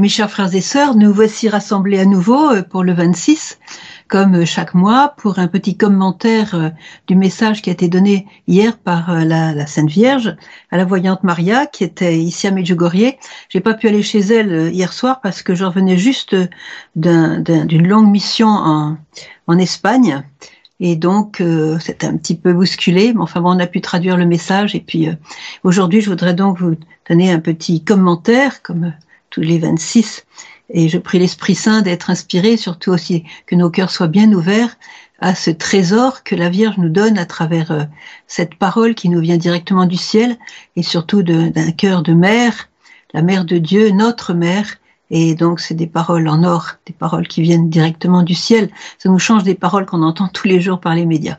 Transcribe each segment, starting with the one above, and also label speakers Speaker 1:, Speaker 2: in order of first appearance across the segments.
Speaker 1: Mes chers frères et sœurs, nous voici rassemblés à nouveau euh, pour le 26, comme euh, chaque mois, pour un petit commentaire euh, du message qui a été donné hier par la, Sainte Vierge à la voyante Maria, qui était ici à Medjugorje. J'ai pas pu aller chez elle hier soir parce que je revenais juste d'une longue mission en, en Espagne. Et donc, c'était un petit peu bousculé, mais enfin bon, on a pu traduire le message. Et puis, aujourd'hui, je voudrais donc vous donner un petit commentaire, comme tous les 26. Et je prie l'Esprit Saint d'être inspiré, surtout aussi que nos cœurs soient bien ouverts à ce trésor que la Vierge nous donne à travers euh, cette parole qui nous vient directement du ciel et surtout d'un cœur de mère, la mère de Dieu, notre mère, et donc, c'est des paroles en or, des paroles qui viennent directement du ciel. Ça nous change des paroles qu'on entend tous les jours par les médias.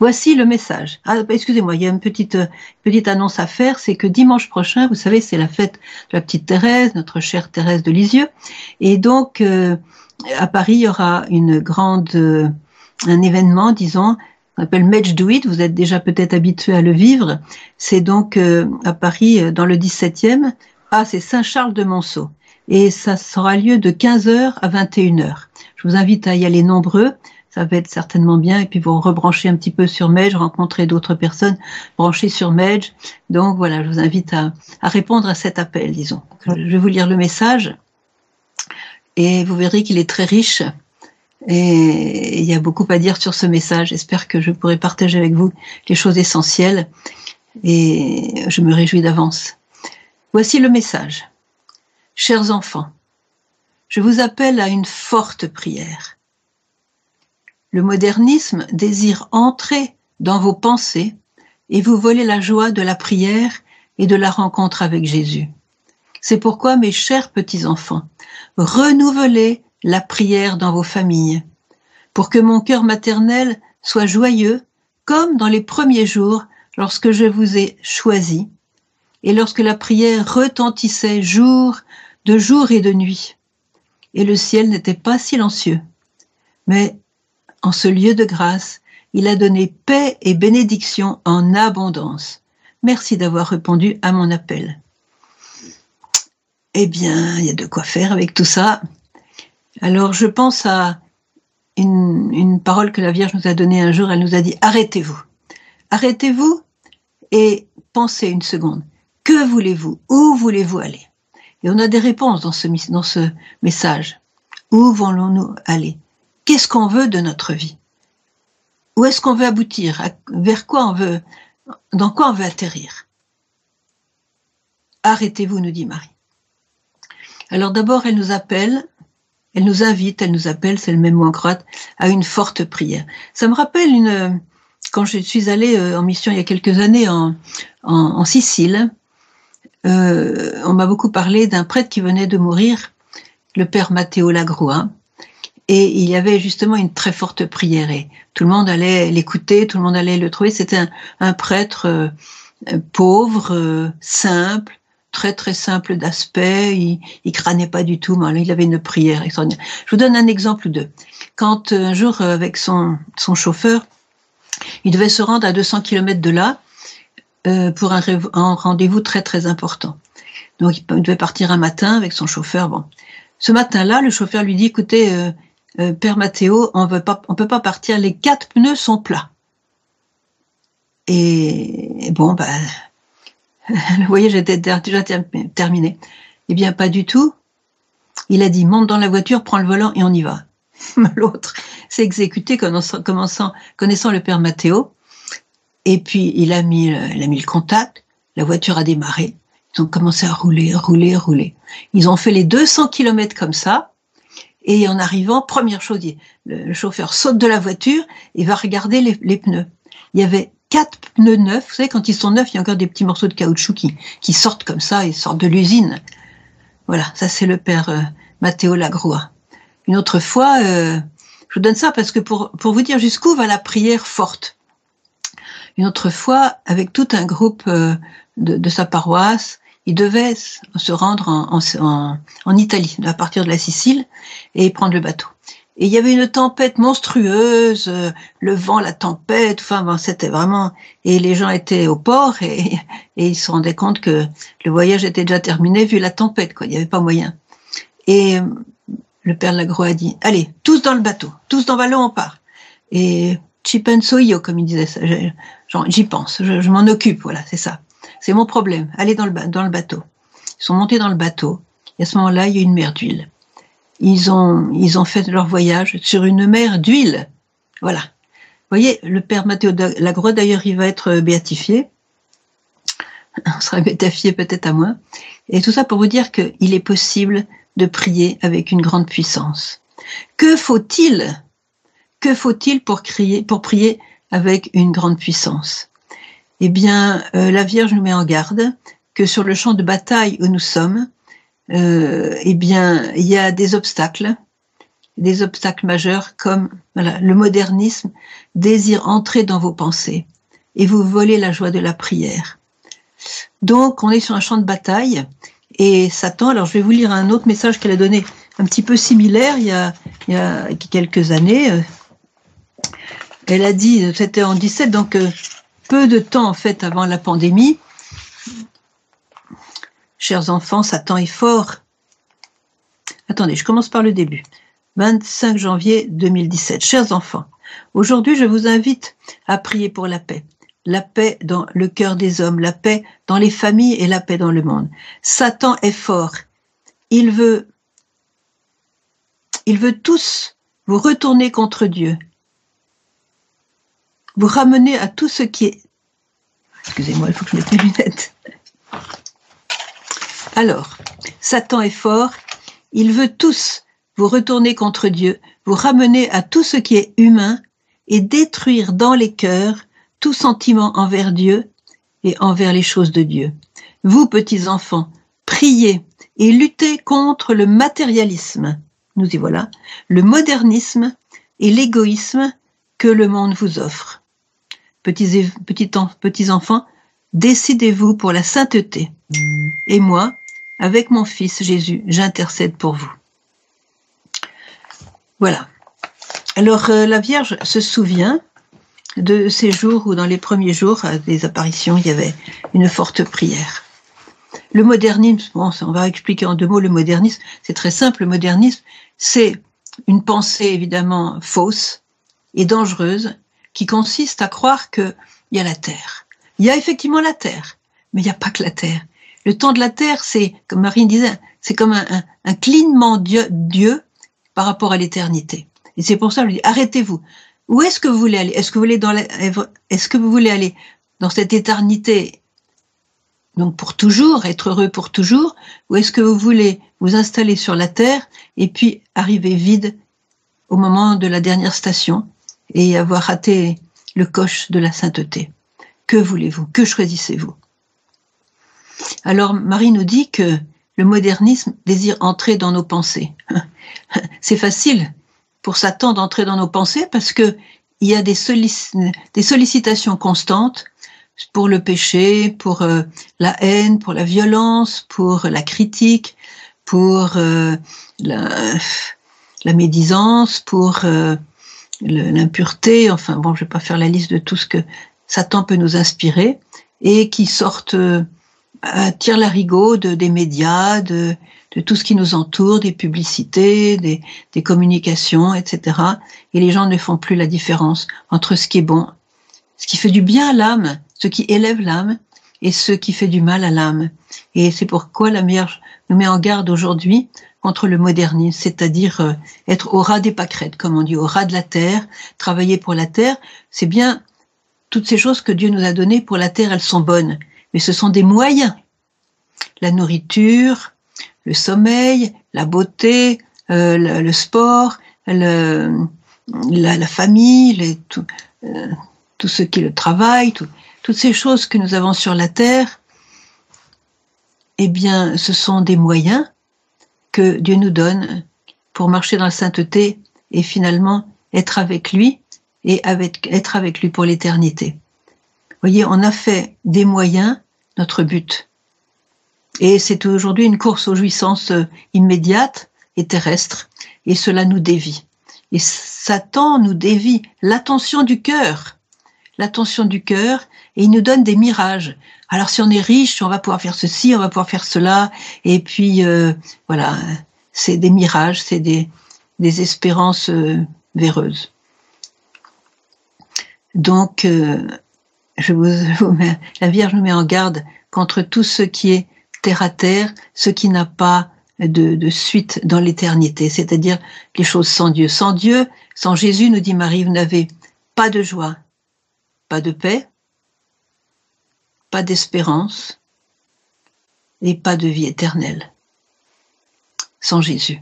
Speaker 1: Voici le message. Ah, excusez-moi, il y a une petite, petite annonce à faire. C'est que dimanche prochain, vous savez, c'est la fête de la petite Thérèse, notre chère Thérèse de Lisieux. Et donc, euh, à Paris, il y aura une grande, euh, un événement, disons, on appelle Match Do It, vous êtes déjà peut-être habitué à le vivre. C'est donc euh, à Paris, dans le 17e. Ah, c'est Saint-Charles de Monceau et ça sera lieu de 15h à 21h. Je vous invite à y aller nombreux, ça va être certainement bien, et puis vous rebrancher un petit peu sur Medge, rencontrer d'autres personnes branchées sur Medge. Donc voilà, je vous invite à, à répondre à cet appel, disons. Je vais vous lire le message, et vous verrez qu'il est très riche, et il y a beaucoup à dire sur ce message. J'espère que je pourrai partager avec vous les choses essentielles, et je me réjouis d'avance. Voici le message. Chers enfants, je vous appelle à une forte prière. Le modernisme désire entrer dans vos pensées et vous voler la joie de la prière et de la rencontre avec Jésus. C'est pourquoi, mes chers petits-enfants, renouvelez la prière dans vos familles, pour que mon cœur maternel soit joyeux, comme dans les premiers jours lorsque je vous ai choisi, et lorsque la prière retentissait jour de jour et de nuit. Et le ciel n'était pas silencieux. Mais en ce lieu de grâce, il a donné paix et bénédiction en abondance. Merci d'avoir répondu à mon appel. Eh bien, il y a de quoi faire avec tout ça. Alors, je pense à une, parole que la Vierge nous a donnée un jour. Elle nous a dit, arrêtez-vous. Arrêtez-vous et pensez une seconde. Que voulez-vous? Où voulez-vous aller? Et on a des réponses dans ce, dans ce message. Où voulons-nous aller? Qu'est-ce qu'on veut de notre vie? Où est-ce qu'on veut aboutir? Vers quoi on veut Dans quoi on veut atterrir? Arrêtez-vous, nous dit Marie. Alors d'abord, elle nous appelle, elle nous invite, elle nous appelle, c'est le même mot en croate, à une forte prière. Ça me rappelle une, quand je suis allée euh, en mission il y a quelques années en, en, en Sicile, euh, on m'a beaucoup parlé d'un prêtre qui venait de mourir, le père Matteo Lagroix, et il y avait justement une très forte prière et tout le monde allait l'écouter, tout le monde allait le trouver. C'était un, prêtre euh, pauvre, euh, simple, très très simple d'aspect, il, il crânait pas du tout, mais il avait une prière extraordinaire. Je vous donne un exemple ou deux. Quand un jour avec son, son chauffeur, il devait se rendre à 200 km de là, euh, pour un, rendez-vous très très important. Donc il devait partir un matin avec son chauffeur. Bon, ce matin-là, le chauffeur lui dit "Écoutez, euh, euh, Père Mathéo, on veut pas, on peut pas partir. Les quatre pneus sont plats." Et, bon, bah, le voyage était déjà terminé. Eh bien, pas du tout. Il a dit "Monte dans la voiture, prends le volant et on y va." L'autre s'est exécuté connaissant, connaissant le Père Mathéo. Et puis il a mis, il a mis le contact, la voiture a démarré, ils ont commencé à rouler, rouler, rouler. Ils ont fait les 200 km comme ça, et en arrivant, première chose, le chauffeur saute de la voiture et va regarder les, pneus. Il y avait quatre pneus neufs. Vous savez, quand ils sont neufs, il y a encore des petits morceaux de caoutchouc qui, qui sortent comme ça, ils sortent de l'usine. Voilà, ça c'est le père euh, Matteo Lagroa. Une autre fois, euh, je vous donne ça parce que pour, pour vous dire jusqu'où va la prière forte. Une autre fois, avec tout un groupe euh, de, sa paroisse, il devait se rendre en, Italie, à partir de la Sicile, et prendre le bateau. Et il y avait une tempête monstrueuse, euh, le vent, la tempête, enfin c'était vraiment... Et les gens étaient au port et, et, ils se rendaient compte que le voyage était déjà terminé vu la tempête, quoi. Il n'y avait pas moyen. Et le père Lagro a dit, allez, tous dans le bateau, tous dans le ballon, on part. Et Chipensoyo, comme il disait ça, j'y pense, je, m'en occupe, voilà, c'est ça. C'est mon problème, allez dans le, bateau. Ils sont montés dans le bateau, et à ce moment-là, il y a une mer d'huile. Ils ont, fait leur voyage sur une mer d'huile. Voilà. Vous voyez, le père Mathéo Lagro, d'ailleurs, il va être béatifié. On sera béatifié peut-être à moins. Et tout ça pour vous dire qu'il est possible de prier avec une grande puissance. Que faut-il? Que faut-il pour, pour prier avec une grande puissance Eh bien, euh, la Vierge nous met en garde que sur le champ de bataille où nous sommes, euh, eh bien, il y a des obstacles, des obstacles majeurs comme voilà, le modernisme désire entrer dans vos pensées et vous voler la joie de la prière. Donc, on est sur un champ de bataille et Satan, alors je vais vous lire un autre message qu'elle a donné un petit peu similaire il il y a quelques années. Elle a dit, c'était en 17, donc euh, peu de temps en fait avant la pandémie. Chers enfants, Satan est fort. Attendez, je commence par le début. 25 janvier 2017. Chers enfants, aujourd'hui je vous invite à prier pour la paix la paix dans le cœur des hommes, la paix dans les familles et la paix dans le monde. Satan est fort. Il veut, il veut tous vous retourner contre Dieu, vous ramener à tout ce qui est. Excusez-moi, il faut que je mette mes lunettes. Alors, Satan est fort. Il veut tous vous retourner contre Dieu, vous ramener à tout ce qui est humain et détruire dans les cœurs tout sentiment envers Dieu et envers les choses de Dieu. Vous, petits enfants, priez et luttez contre le matérialisme. Nous y voilà. Le modernisme et l'égoïsme que le monde vous offre. Petits, enfants, décidez-vous pour la sainteté. Et moi, avec mon Fils Jésus, j'intercède pour vous. Voilà. Alors euh, la Vierge se souvient de ces jours où dans les premiers jours des apparitions, il y avait une forte prière. Le modernisme, bon, on va expliquer en deux mots le modernisme, c'est très simple, le modernisme, c'est une pensée évidemment fausse et dangereuse qui consiste à croire qu'il y a la Terre. Il y a effectivement la Terre, mais il n'y a pas que la Terre. Le temps de la Terre, c'est, comme Marine disait, c'est comme un, un, clignement Dieu, Dieu par rapport à l'éternité. Et c'est pour ça que je dis, arrêtez-vous. Où est-ce que vous voulez aller? Est-ce que vous voulez dans est-ce que vous voulez aller dans cette éternité donc pour toujours, être heureux pour toujours, ou est-ce que vous voulez vous installer sur la terre et puis arriver vide au moment de la dernière station? Et avoir raté le coche de la sainteté. Que voulez-vous? Que choisissez-vous? Alors Marie nous dit que le modernisme désire entrer dans nos pensées. C'est facile, pour Satan d'entrer dans nos pensées parce que il y a des, des sollicitations constantes pour le péché, pour euh, la haine, pour la violence, pour la critique, pour euh, la, la, médisance, pour euh, l'impureté. Enfin bon, je vais pas faire la liste de tout ce que Satan peut nous inspirer et qui sortent à tire larigot de, des médias, de, de tout ce qui nous entoure, des publicités, des, des, communications, etc. Et les gens ne font plus la différence entre ce qui est bon, ce qui fait du bien à l'âme, ce qui élève l'âme, et ce qui fait du mal à l'âme. Et c'est pourquoi la Vierge nous met en garde aujourd'hui contre le modernisme, c'est-à-dire euh, être au ras des pâquerettes, comme on dit, au ras de la terre, travailler pour la terre. C'est bien toutes ces choses que Dieu nous a données pour la terre, elles sont bonnes, mais ce sont des moyens. La nourriture, le sommeil, la beauté, euh, le, sport, le, la, famille, les, tout, euh, tout, ce qui est le travail, toutes ces choses que nous avons sur la terre, eh bien, ce sont des moyens que Dieu nous donne pour marcher dans la sainteté et finalement être avec lui et être avec lui pour l'éternité. Voyez, on a fait des moyens notre but. Et c'est aujourd'hui une course aux jouissances euh, immédiates et terrestres, et cela nous dévie. Et Satan nous dévie l'attention du cœur, l'attention du cœur, et il nous donne des mirages. Alors si on est riche, on va pouvoir faire ceci, on va pouvoir faire cela, et puis euh, voilà, c'est des mirages, c'est des, espérances euh, véreuses. Donc, euh, je vous, la Vierge nous met en garde contre tout ce qui est terre à terre, ce qui n'a pas de, suite dans l'éternité, c'est-à-dire les choses sans Dieu. Sans Dieu, sans Jésus, nous dit Marie, vous n'avez pas de joie, pas de paix, pas d'espérance et pas de vie éternelle. Sans Jésus.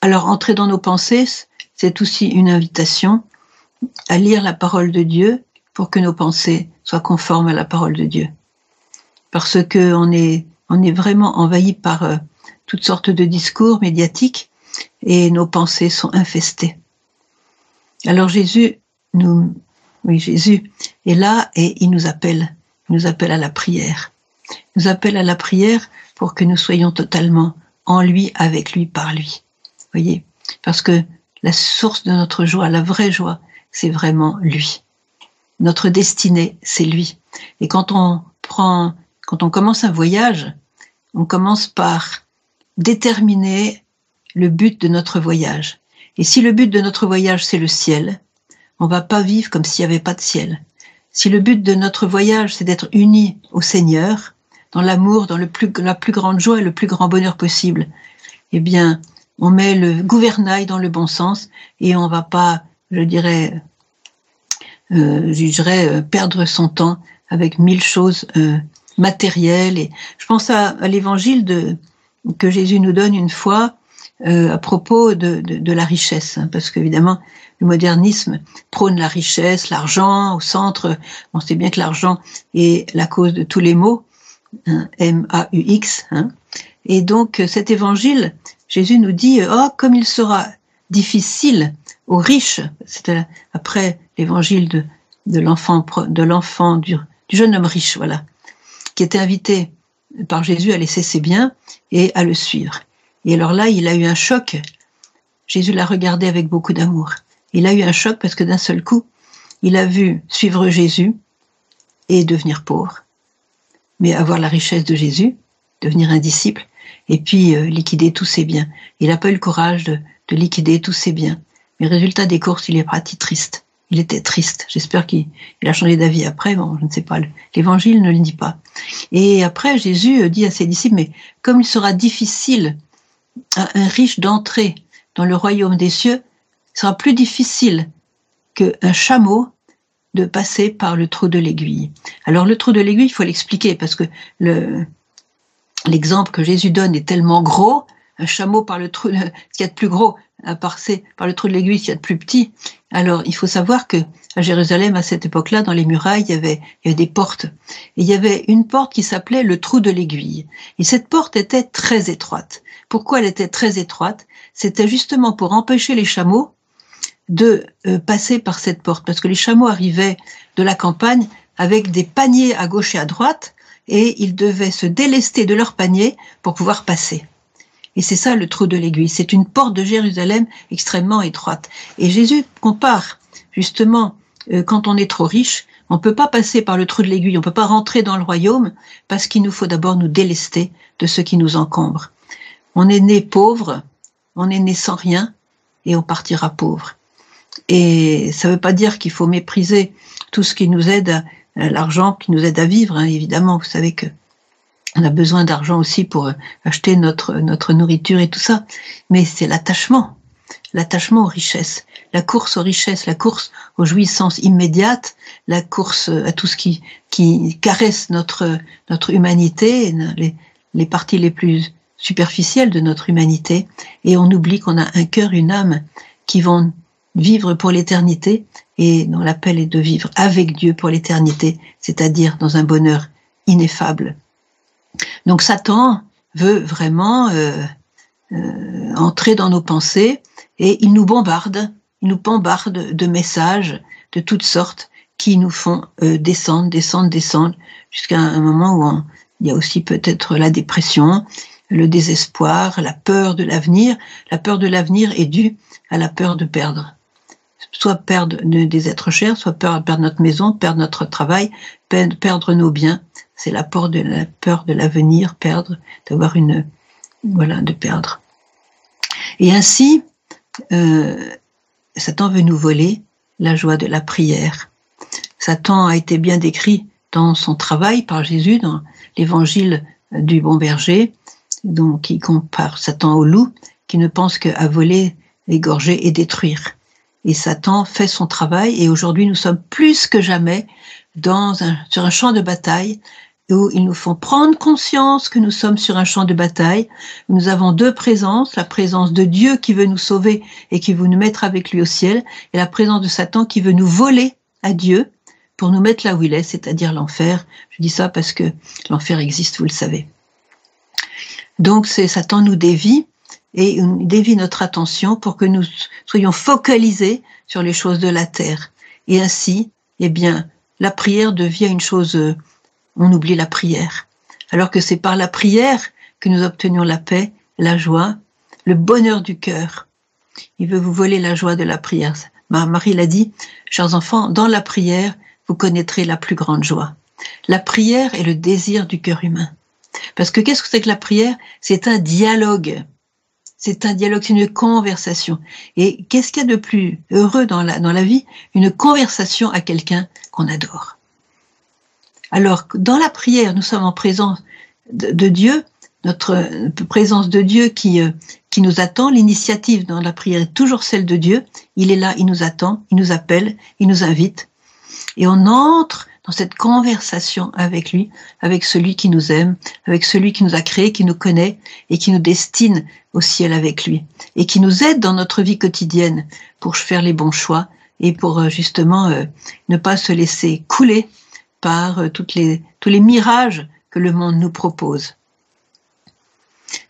Speaker 1: Alors, entrer dans nos pensées, c'est aussi une invitation à lire la parole de Dieu pour que nos pensées soient conformes à la parole de Dieu. Parce que on est, on est vraiment envahi par euh, toutes sortes de discours médiatiques et nos pensées sont infestées. Alors Jésus nous, oui, Jésus est là et il nous appelle, il nous appelle à la prière. Il nous appelle à la prière pour que nous soyons totalement en lui, avec lui, par lui. Voyez? Parce que la source de notre joie, la vraie joie, c'est vraiment lui. Notre destinée, c'est lui. Et quand on prend, quand on commence un voyage, on commence par déterminer le but de notre voyage. Et si le but de notre voyage, c'est le ciel, on va pas vivre comme s'il n'y avait pas de ciel. Si le but de notre voyage, c'est d'être unis au Seigneur, dans l'amour, dans le plus, la plus grande joie et le plus grand bonheur possible, eh bien, on met le gouvernail dans le bon sens et on va pas, je dirais, euh, euh, perdre son temps avec mille choses euh, matérielles. Et je pense à, à l'évangile de que Jésus nous donne une fois euh, à propos de, de, de la richesse, hein, parce qu'évidemment le modernisme prône la richesse, l'argent au centre. On sait bien que l'argent est la cause de tous les maux, hein, M-A-U-X. Hein. Et donc cet évangile Jésus nous dit, oh, comme il sera difficile aux riches, c'était après l'évangile de, de l'enfant, de l'enfant, du, du jeune homme riche, voilà, qui était invité par Jésus à laisser ses biens et à le suivre. Et alors là, il a eu un choc. Jésus l'a regardé avec beaucoup d'amour. Il a eu un choc parce que d'un seul coup, il a vu suivre Jésus et devenir pauvre, mais avoir la richesse de Jésus, devenir un disciple, et puis euh, liquider tous ses biens. Il n'a pas eu le courage de, de, liquider tous ses biens. Mais résultat des courses, il est parti triste. Il était triste. J'espère qu'il a changé d'avis après. Bon, je ne sais pas. L'évangile ne le dit pas. Et après, Jésus euh, dit à ses disciples, mais comme il sera difficile à un riche d'entrer dans le royaume des cieux, sera plus difficile qu'un chameau de passer par le trou de l'aiguille. Alors le trou de l'aiguille, il faut l'expliquer parce que le, l'exemple que Jésus donne est tellement gros, un chameau par le trou, ce qu'il y a de plus gros, à passer par le trou de l'aiguille, ce qu'il y a de plus petit. Alors, il faut savoir que à Jérusalem, à cette époque-là, dans les murailles, il y, avait, il y avait des portes. Et il y avait une porte qui s'appelait le trou de l'aiguille. Et cette porte était très étroite. Pourquoi elle était très étroite? C'était justement pour empêcher les chameaux de euh, passer par cette porte, parce que les chameaux arrivaient de la campagne avec des paniers à gauche et à droite, et ils devaient se délester de leur panier pour pouvoir passer. Et c'est ça le trou de l'aiguille. C'est une porte de Jérusalem extrêmement étroite. Et Jésus compare justement euh, quand on est trop riche, on ne peut pas passer par le trou de l'aiguille, on ne peut pas rentrer dans le royaume parce qu'il nous faut d'abord nous délester de ce qui nous encombre. On est né pauvre, on est né sans rien et on partira pauvre. Et ça ne veut pas dire qu'il faut mépriser tout ce qui nous aide euh, l'argent qui nous aide à vivre, hein, évidemment. Vous savez que on a besoin d'argent aussi pour euh, acheter notre, notre nourriture et tout ça. Mais c'est l'attachement, l'attachement aux richesses, la course aux richesses, la course aux jouissances immédiates, la course à tout ce qui, qui caresse notre, notre humanité, les, les parties les plus superficielles de notre humanité. Et on oublie qu'on a un cœur, une âme qui vont vivre pour l'éternité et dont l'appel est de vivre avec Dieu pour l'éternité, c'est-à-dire dans un bonheur ineffable. Donc Satan veut vraiment euh, euh, entrer dans nos pensées et il nous bombarde, il nous bombarde de messages de toutes sortes qui nous font euh, descendre, descendre, descendre, jusqu'à un moment où il y a aussi peut-être la dépression, le désespoir, la peur de l'avenir. La peur de l'avenir est due à la peur de perdre soit perdre des êtres chers, soit perdre notre maison, perdre notre travail, perdre nos biens. c'est la peur de l'avenir, perdre, d'avoir une, voilà, de perdre. Et ainsi, euh, Satan veut nous voler la joie de la prière. Satan a été bien décrit dans son travail par Jésus, dans l'évangile du bon berger, donc il compare Satan au loup, qui ne pense qu'à voler, égorger et détruire. Et Satan fait son travail, et aujourd'hui nous sommes plus que jamais dans un, sur un champ de bataille où ils nous font prendre conscience que nous sommes sur un champ de bataille. Nous avons deux présences, la présence de Dieu qui veut nous sauver et qui veut nous mettre avec lui au ciel, et la présence de Satan qui veut nous voler à Dieu pour nous mettre là où il est, c'est-à-dire l'enfer. Je dis ça parce que l'enfer existe, vous le savez. Donc c'est Satan nous dévie et dévie notre attention pour que nous soyons focalisés sur les choses de la terre. Et ainsi, eh bien, la prière devient une chose on oublie la prière. Alors que c'est par la prière que nous obtenions la paix, la joie, le bonheur du cœur. Il veut vous voler la joie de la prière. Marie l'a dit, chers enfants, dans la prière, vous connaîtrez la plus grande joie. La prière est le désir du cœur humain. Parce que qu'est-ce que c'est que la prière? C'est un dialogue. C'est un dialogue, c'est une conversation. Et qu'est-ce qu'il y a de plus heureux dans la, dans la vie? Une conversation à quelqu'un qu'on adore. Alors, dans la prière, nous sommes en présence de, Dieu, notre présence de Dieu qui, euh, qui nous attend. L'initiative dans la prière est toujours celle de Dieu. Il est là, il nous attend, il nous appelle, il nous invite. Et on entre dans cette conversation avec lui, avec celui qui nous aime, avec celui qui nous a créé, qui nous connaît et qui nous destine au ciel avec lui. Et qui nous aide dans notre vie quotidienne pour faire les bons choix et pour euh, justement euh, ne pas se laisser couler par euh, les, tous les mirages que le monde nous propose.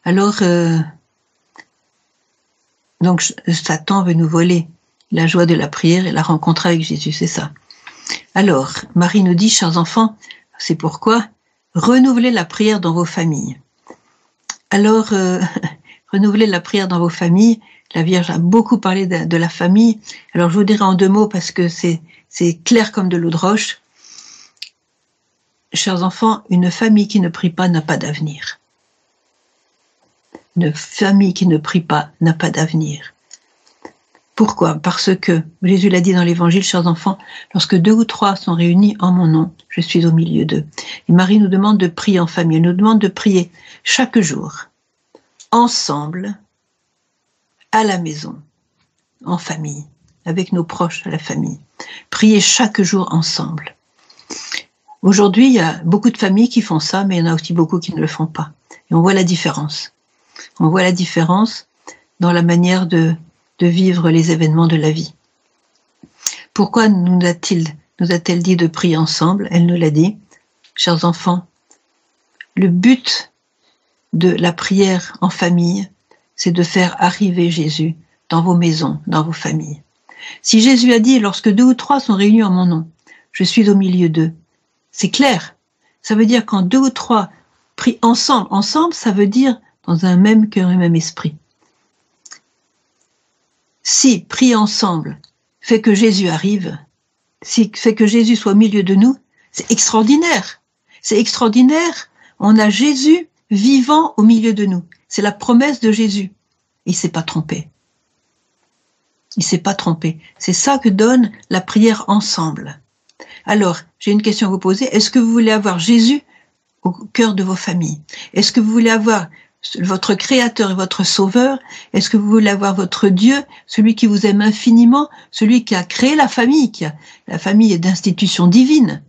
Speaker 1: Alors, donc Satan veut nous voler la joie de la prière et la rencontre avec Jésus, c'est ça. Alors, Marie nous dit, chers enfants, c'est pourquoi renouvelez la prière dans vos familles. Alors, euh, renouvelez la prière dans vos familles. La Vierge a beaucoup parlé de, de, la famille. Alors, je vous dirai en deux mots parce que c'est clair comme de l'eau de roche chers enfants, une famille qui ne prie pas n'a pas d'avenir. Une famille qui ne prie pas n'a pas d'avenir. Pourquoi? Parce que Jésus l'a dit dans l'Évangile, chers enfants, lorsque deux ou trois sont réunis en mon nom, je suis au milieu d'eux. Et Marie nous demande de prier en famille, elle nous demande de prier chaque jour, ensemble, à la maison, en famille, avec nos proches à la famille. Prier chaque jour ensemble. Aujourd'hui, il y a beaucoup de familles qui font ça, mais il y en a aussi beaucoup qui ne le font pas. Et on voit la différence. On voit la différence dans la manière de, de vivre les événements de la vie. Pourquoi nous a-t-il, nous a-t-elle dit de prier ensemble? Elle nous l'a dit. Chers enfants, le but de la prière en famille, c'est de faire arriver Jésus dans vos maisons, dans vos familles. Si Jésus a dit, lorsque deux ou trois sont réunis en mon nom, je suis au milieu d'eux, c'est clair. Ça veut dire quand deux ou trois prient ensemble, ensemble, ça veut dire dans un même cœur et même esprit. Si prier ensemble fait que Jésus arrive, si fait que Jésus soit au milieu de nous, c'est extraordinaire. C'est extraordinaire. On a Jésus vivant au milieu de nous. C'est la promesse de Jésus. Il s'est pas trompé. Il s'est pas trompé. C'est ça que donne la prière ensemble. Alors, j'ai une question à vous poser. Est-ce que vous voulez avoir Jésus au cœur de vos familles? Est-ce que vous voulez avoir votre Créateur et votre Sauveur Est-ce que vous voulez avoir votre Dieu, celui qui vous aime infiniment, celui qui a créé la famille qui a, La famille est d'institution divine.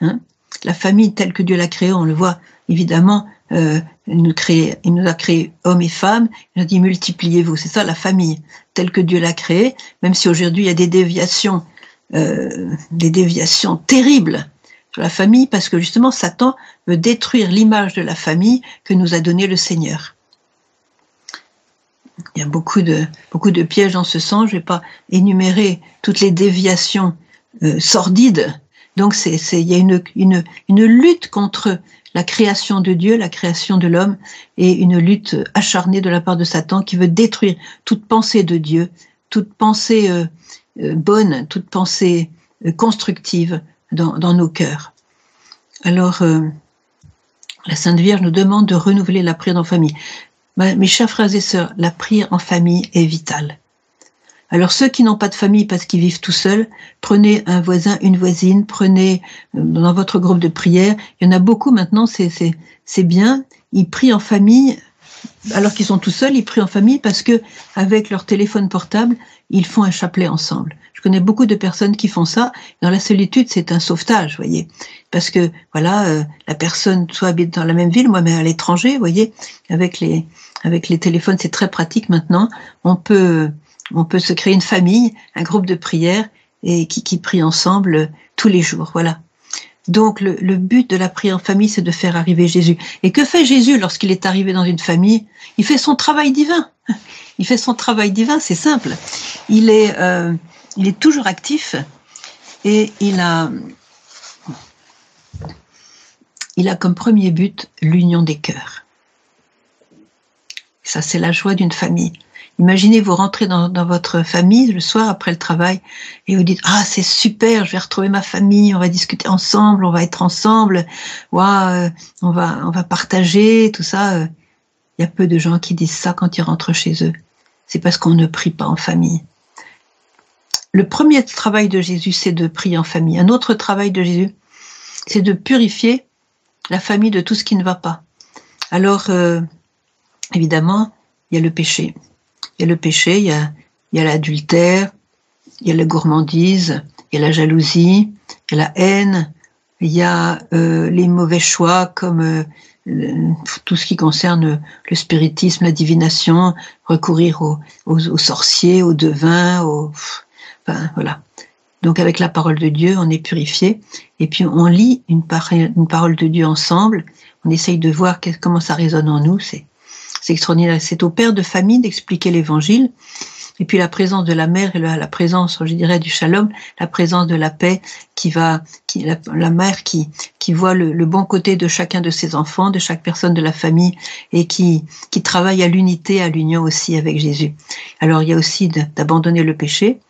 Speaker 1: Hein? La famille telle que Dieu l'a créée, on le voit évidemment, euh, il, nous il nous a créé hommes et femmes, il a dit multipliez-vous, c'est ça la famille telle que Dieu l'a créée, même si aujourd'hui il y a des déviations euh, des déviations terribles sur la famille parce que justement Satan veut détruire l'image de la famille que nous a donnée le Seigneur. Il y a beaucoup de, pièges en ce sens. Je ne vais pas énumérer toutes les déviations euh, sordides. Donc il y a une, lutte contre la création de Dieu, la création de l'homme, et une lutte acharnée de la part de Satan qui veut détruire toute pensée de Dieu, toute pensée euh, euh, bonne, toute pensée constructive dans, nos cœurs. Alors, euh, la Sainte Vierge nous demande de renouveler la prière en famille. Mes chers frères et sœurs, la prière en famille est vitale. Alors ceux qui n'ont pas de famille parce qu'ils vivent tout seuls, prenez un voisin, une voisine, prenez euh, dans votre groupe de prière. Il y en a beaucoup maintenant, c'est c'est bien. Ils prient en famille alors qu'ils sont tout seuls, ils prient en famille parce que avec leur téléphone portable, ils font un chapelet ensemble. Connais beaucoup de personnes qui font ça. Dans la solitude, c'est un sauvetage, voyez, parce que voilà, euh, la personne soit habite dans la même ville, moi, mais à l'étranger, voyez, avec les avec les téléphones, c'est très pratique maintenant. On peut on peut se créer une famille, un groupe de prière et qui, qui prie ensemble tous les jours. Voilà. Donc le, le, but de la prière en famille, c'est de faire arriver Jésus. Et que fait Jésus lorsqu'il est arrivé dans une famille? Il fait son travail divin. Il fait son travail divin, c'est simple. Il est, euh, il est toujours actif et il a, il a comme premier but l'union des cœurs. Ça, c'est la joie d'une famille. Imaginez, vous rentrez dans, votre famille le soir après le travail et vous dites ah c'est super, je vais retrouver ma famille, on va discuter ensemble, on va être ensemble, on va on va partager tout ça. Il y a peu de gens qui disent ça quand ils rentrent chez eux. C'est parce qu'on ne prie pas en famille. Le premier travail de Jésus, c'est de prier en famille. Un autre travail de Jésus, c'est de purifier la famille de tout ce qui ne va pas. Alors, euh, évidemment, il y a le péché. Il y a le péché, il y a, l'adultère, il y a la gourmandise, il y a la jalousie, il y a la haine, il y a euh, les mauvais choix comme euh, tout ce qui concerne le spiritisme, la divination, recourir aux, aux, sorciers, aux devins, aux, voilà. Donc avec la parole de Dieu, on est purifié. Et puis on lit une, une parole de Dieu ensemble. On essaye de voir comment ça résonne en nous. C'est extraordinaire. C'est au père de famille d'expliquer l'évangile. Et puis la présence de la mère et la, présence, je dirais, du shalom, la présence de la paix qui va, qui, la, mère qui, qui voit le, bon côté de chacun de ses enfants, de chaque personne de la famille et qui, qui travaille à l'unité, à l'union aussi avec Jésus. Alors il y a aussi d'abandonner le péché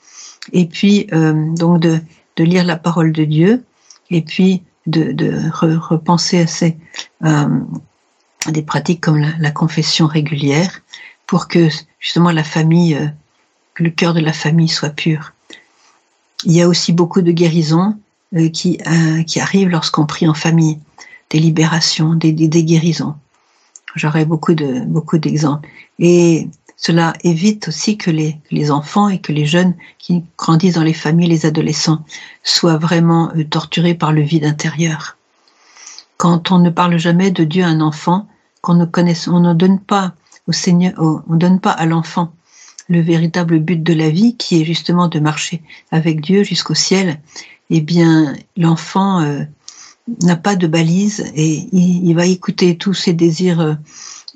Speaker 1: et puis euh, donc de, de lire la parole de Dieu et puis de, de repenser à ces, euh, des pratiques comme la, confession régulière pour que justement la famille, euh, que le cœur de la famille soit pur. Il y a aussi beaucoup de guérisons euh, qui, euh, qui arrivent lorsqu'on prie en famille, des libérations, des, des, guérisons. J'aurais beaucoup de beaucoup d'exemples. Et cela évite aussi que les, enfants et que les jeunes qui grandissent dans les familles, les adolescents, soient vraiment torturés par le vide intérieur. Quand on ne parle jamais de Dieu à un enfant, qu'on ne connaisse, on ne donne pas au Seigneur, on donne pas à l'enfant le véritable but de la vie, qui est justement de marcher avec Dieu jusqu'au ciel, eh bien, l'enfant euh, n'a pas de balise et il, va écouter tous ses désirs euh,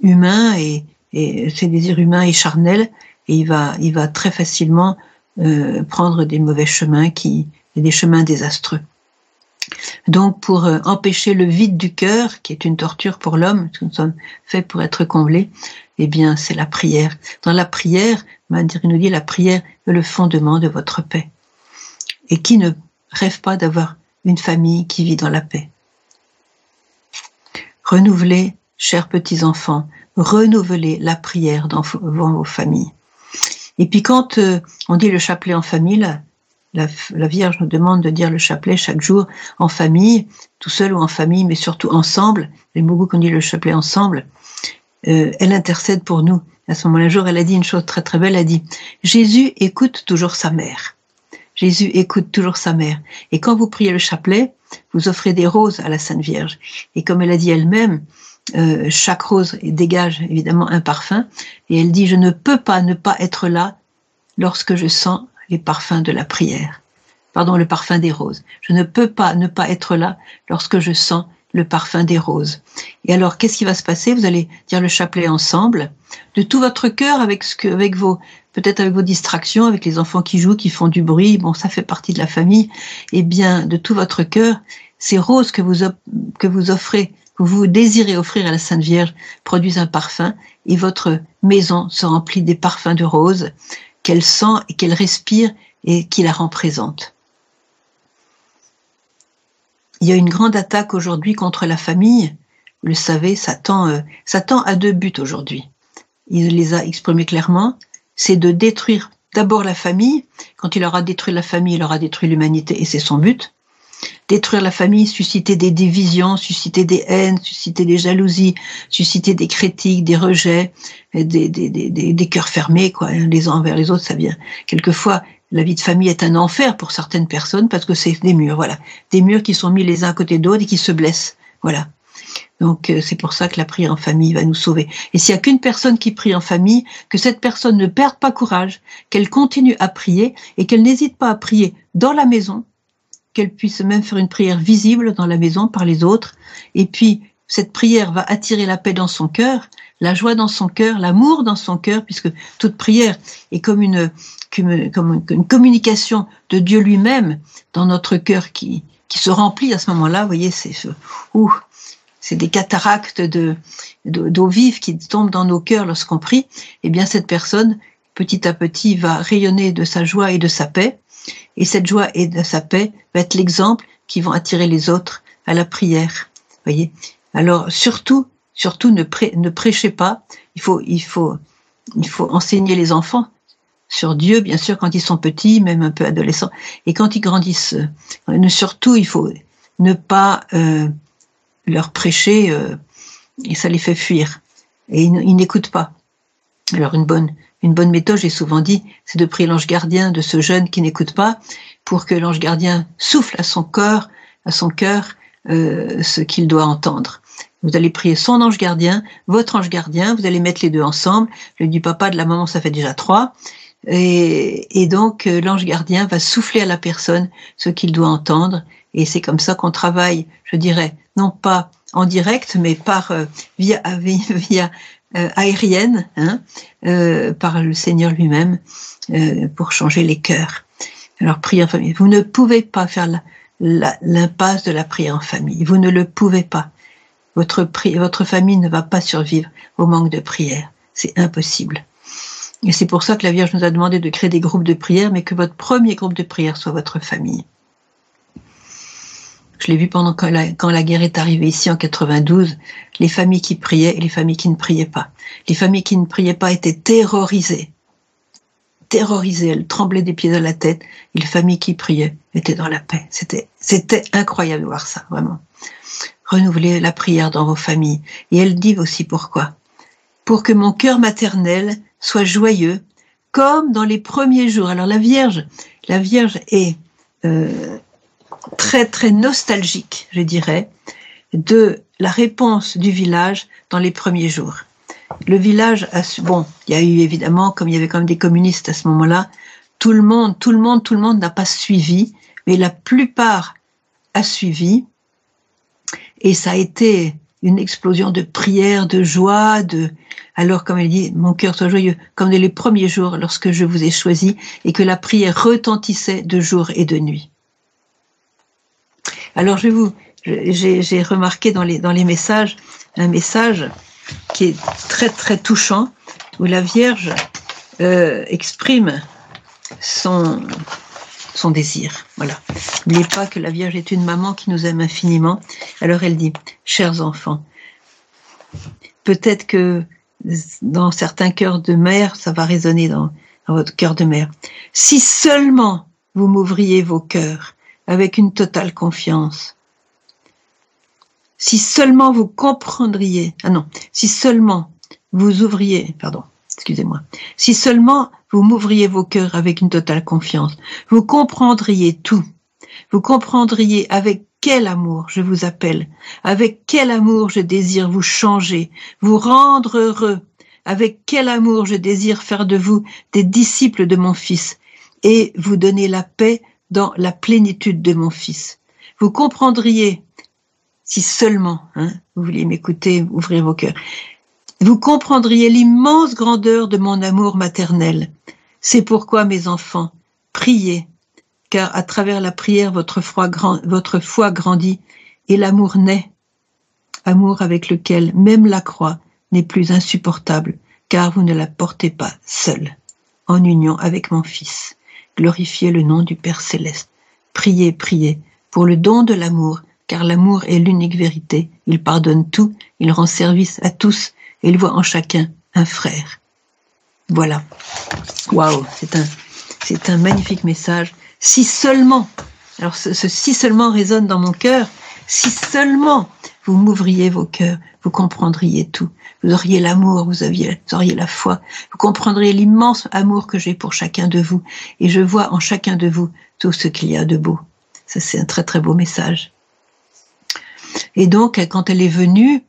Speaker 1: humains et, ses désirs humains et charnels, et il va, il va très facilement euh, prendre des mauvais chemins qui, des chemins désastreux. Donc pour euh, empêcher le vide du cœur, qui est une torture pour l'homme, nous sommes faits pour être comblés, eh bien c'est la prière. Dans la prière, Madre nous dit la prière est le fondement de votre paix. Et qui ne rêve pas d'avoir une famille qui vit dans la paix Renouvelez, chers petits-enfants, renouvelez la prière dans vos familles. Et puis quand euh, on dit le chapelet en famille, la, Vierge nous demande de dire le chapelet chaque jour en famille, tout seul ou en famille, mais surtout ensemble. Les beaucoup qu'on dit le chapelet ensemble. Euh, elle intercède pour nous. À ce moment-là, jour, elle a dit une chose très très belle. Elle a dit Jésus écoute toujours sa mère. Jésus écoute toujours sa mère. Et quand vous priez le chapelet, vous offrez des roses à la Sainte Vierge. Et comme elle a dit elle-même, euh, chaque rose dégage évidemment un parfum. Et elle dit je ne peux pas ne pas être là lorsque je sens les parfums de la prière. Pardon, le parfum des roses. Je ne peux pas ne pas être là lorsque je sens le parfum des roses. Et alors, qu'est-ce qui va se passer? Vous allez dire le chapelet ensemble, de tout votre cœur, avec ce que, avec vos, peut-être avec vos distractions, avec les enfants qui jouent, qui font du bruit. Bon, ça fait partie de la famille. Eh bien, de tout votre cœur, ces roses que vous que vous offrez, vous désirez offrir à la Sainte Vierge, produisent un parfum, et votre maison se remplit des parfums de roses qu'elle sent et qu'elle respire et qui la rend présente. Il y a une grande attaque aujourd'hui contre la famille vous le savez, Satan, euh, Satan a deux buts aujourd'hui. Il les a exprimés clairement. C'est de détruire d'abord la famille. Quand il aura détruit la famille, il aura détruit l'humanité et c'est son but. Détruire la famille, susciter des divisions, susciter des haines, susciter des jalousies, susciter des critiques, des rejets, des, des, des, des cœurs fermés, quoi, les uns envers les autres, ça vient. Quelquefois, la vie de famille est un enfer pour certaines personnes parce que c'est des murs, voilà. Des murs qui sont mis les uns à côté d'autres et qui se blessent. Voilà. Donc euh, c'est pour ça que la prière en famille va nous sauver. Et s'il n'y a qu'une personne qui prie en famille, que cette personne ne perde pas courage, qu'elle continue à prier et qu'elle n'hésite pas à prier dans la maison, qu'elle puisse même faire une prière visible dans la maison par les autres. Et puis cette prière va attirer la paix dans son cœur, la joie dans son cœur, l'amour dans son cœur, puisque toute prière est comme une, communication de Dieu lui-même dans notre cœur qui, qui se remplit à ce moment-là. Vous voyez, c'est ouh, c'est des cataractes de d'eau vive qui tombent dans nos cœurs lorsqu'on prie. Eh bien, cette personne, petit à petit, va rayonner de sa joie et de sa paix. Et cette joie et sa paix va être l'exemple qui vont attirer les autres à la prière. Voyez? Alors surtout, surtout ne, ne prêchez pas. Il faut, il faut, il faut enseigner les enfants sur Dieu, bien sûr, quand ils sont petits, même un peu adolescents, et quand ils grandissent. Euh, surtout, il faut ne pas euh, leur prêcher euh, et ça les fait fuir. Et ils, n'écoutent pas. Alors une bonne, une bonne méthode, j'ai souvent dit, c'est de prier l'ange gardien de ce jeune qui n'écoute pas, pour que l'ange gardien souffle à son corps, à son cœur, ce qu'il doit entendre. Vous allez prier son ange gardien, votre ange gardien, vous allez mettre les deux ensemble. Le du papa, de la maman, ça fait déjà trois. Et, donc euh, l'ange gardien va souffler à la personne ce qu'il doit entendre. Et c'est comme ça qu'on travaille, je dirais, non pas en direct, mais par euh, via via euh, aérienne, hein, par le Seigneur lui-même, pour changer les cœurs. Alors prier en famille. Vous ne pouvez pas faire l'impasse de la prière en famille. Vous ne le pouvez pas. Votre, votre famille ne va pas survivre au manque de prière. C'est impossible. Et c'est pour ça que la Vierge nous a demandé de créer des groupes de prière, mais que votre premier groupe de prière soit votre famille. Je l'ai vu pendant quand la, guerre est arrivée ici en 92, les familles qui priaient et les familles qui ne priaient pas. Les familles qui ne priaient pas étaient terrorisées. Terrorisées, elles tremblaient des pieds à la tête. Et les familles qui priaient étaient dans la paix. C'était, incroyable de voir ça, vraiment. Renouvelez la prière dans vos familles. Et elle dit aussi pourquoi. Pour que mon cœur maternel soit joyeux, comme dans les premiers jours. Alors la Vierge, la Vierge est euh, très très nostalgique, je dirais, de la réponse du village dans les premiers jours. Le village a su, bon, il y a eu évidemment, comme il y avait quand même des communistes à ce moment-là, tout le monde, tout le monde, tout le monde n'a pas suivi, mais la plupart a suivi, et ça a été une explosion de prières, de joie, de alors comme elle dit, mon cœur soit joyeux, comme les premiers jours lorsque je vous ai choisi et que la prière retentissait de jour et de nuit. Alors je vous, j'ai remarqué dans les dans les messages un message qui est très très touchant où la Vierge euh, exprime son son désir. Voilà. N'oubliez pas que la Vierge est une maman qui nous aime infiniment. Alors elle dit, chers enfants, peut-être que dans certains cœurs de mère, ça va résonner dans, dans votre cœur de mère. Si seulement vous m'ouvriez vos cœurs avec une totale confiance, si seulement vous comprendriez, ah non, si seulement vous ouvriez, pardon, excusez-moi, si seulement vous m'ouvriez vos cœurs avec une totale confiance, vous comprendriez tout. Vous comprendriez avec quel amour je vous appelle, avec quel amour je désire vous changer, vous rendre heureux, avec quel amour je désire faire de vous des disciples de mon Fils et vous donner la paix dans la plénitude de mon Fils. Vous comprendriez, si seulement hein, vous vouliez m'écouter, ouvrir vos cœurs, vous comprendriez l'immense grandeur de mon amour maternel. C'est pourquoi, mes enfants, priez, car à travers la prière, votre foi, votre foi grandit et l'amour naît. Amour avec lequel même la croix n'est plus insupportable, car vous ne la portez pas seule, en union avec mon Fils. Glorifiez le nom du Père céleste. Priez, priez, pour le don de l'amour car l'amour est l'unique vérité. Il pardonne tout, il rend service à tous, et il voit en chacun un frère. Voilà. Waouh, c'est un, c'est un magnifique message. Si seulement, alors ce, si seulement résonne dans mon cœur, si seulement vous m'ouvriez vos cœurs, vous comprendriez tout. Vous auriez l'amour, vous, auriez la foi, vous comprendriez l'immense amour que j'ai pour chacun de vous. Et je vois en chacun de vous tout ce qu'il y a de beau. Ça, c'est un très très beau message. Et donc, quand elle est venue,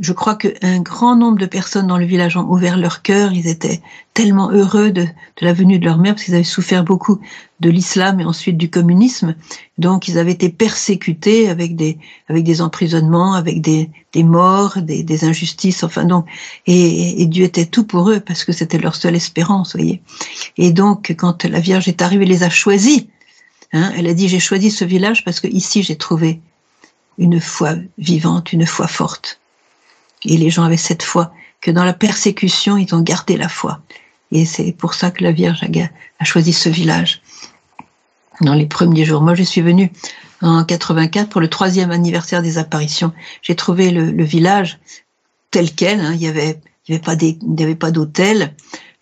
Speaker 1: je crois qu'un grand nombre de personnes dans le village ont ouvert leur cœur. Ils étaient tellement heureux de, la venue de leur mère parce qu'ils avaient souffert beaucoup de l'islam et ensuite du communisme. Donc, ils avaient été persécutés avec des, avec des emprisonnements, avec des, des morts, des, des injustices. Enfin, donc, et, et, Dieu était tout pour eux parce que c'était leur seule espérance, voyez. Et donc, quand la Vierge est arrivée, elle les a choisis. Hein, elle a dit, j'ai choisi ce village parce que ici, j'ai trouvé une foi vivante, une foi forte. Et les gens avaient cette foi que dans la persécution, ils ont gardé la foi. Et c'est pour ça que la Vierge a choisi ce village dans les premiers jours. Moi, je suis venue en 84 pour le troisième anniversaire des apparitions. J'ai trouvé le, village tel quel. Hein. Il y avait, il n'y avait pas d'hôtel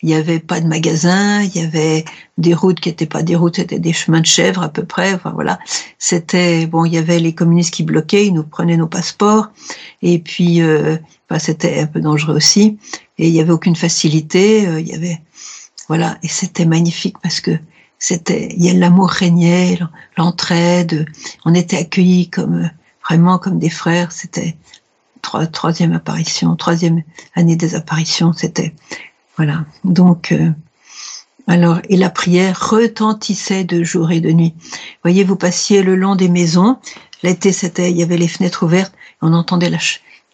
Speaker 1: il n'y avait pas de magasin, il y avait des routes qui n'étaient pas des routes, c'était des chemins de chèvres à peu près. Enfin voilà, c'était bon. Il y avait les communistes qui bloquaient, ils nous prenaient nos passeports, et puis euh, c'était un peu dangereux aussi. Et il y avait aucune facilité. Euh, il y avait voilà, et c'était magnifique parce que c'était, il y a l'amour régnait, l'entraide. On était accueillis comme vraiment comme des frères. C'était troisième apparition, troisième année des apparitions. C'était voilà. Donc, euh, alors, et la prière retentissait de jour et de nuit. Voyez, vous passiez le long des maisons. L'été, c'était, il y avait les fenêtres ouvertes. On entendait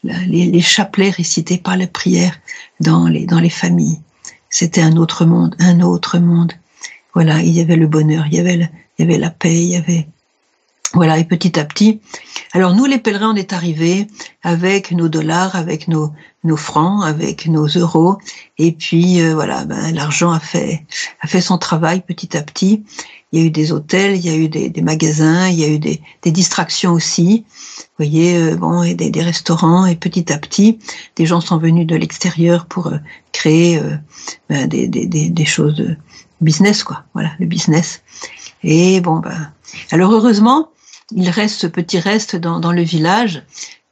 Speaker 1: les, chapelets récités par la prière dans les, dans les familles. C'était un autre monde, un autre monde. Voilà, il y avait le bonheur, il y avait, il y avait la paix, il y avait voilà, et petit à petit. Alors nous, les pèlerins, on est arrivés avec nos dollars, avec nos, nos francs, avec nos euros, et puis euh, voilà, ben, l'argent a fait a fait son travail petit à petit. Il y a eu des hôtels, il y a eu des, des magasins, il y a eu des, des distractions aussi. Vous voyez, euh, bon, et des, des, restaurants, et petit à petit, des gens sont venus de l'extérieur pour euh, créer ben, des, des, des, choses de business, quoi. Voilà, le business. Et bon, ben, alors heureusement, il reste ce petit reste dans, dans le village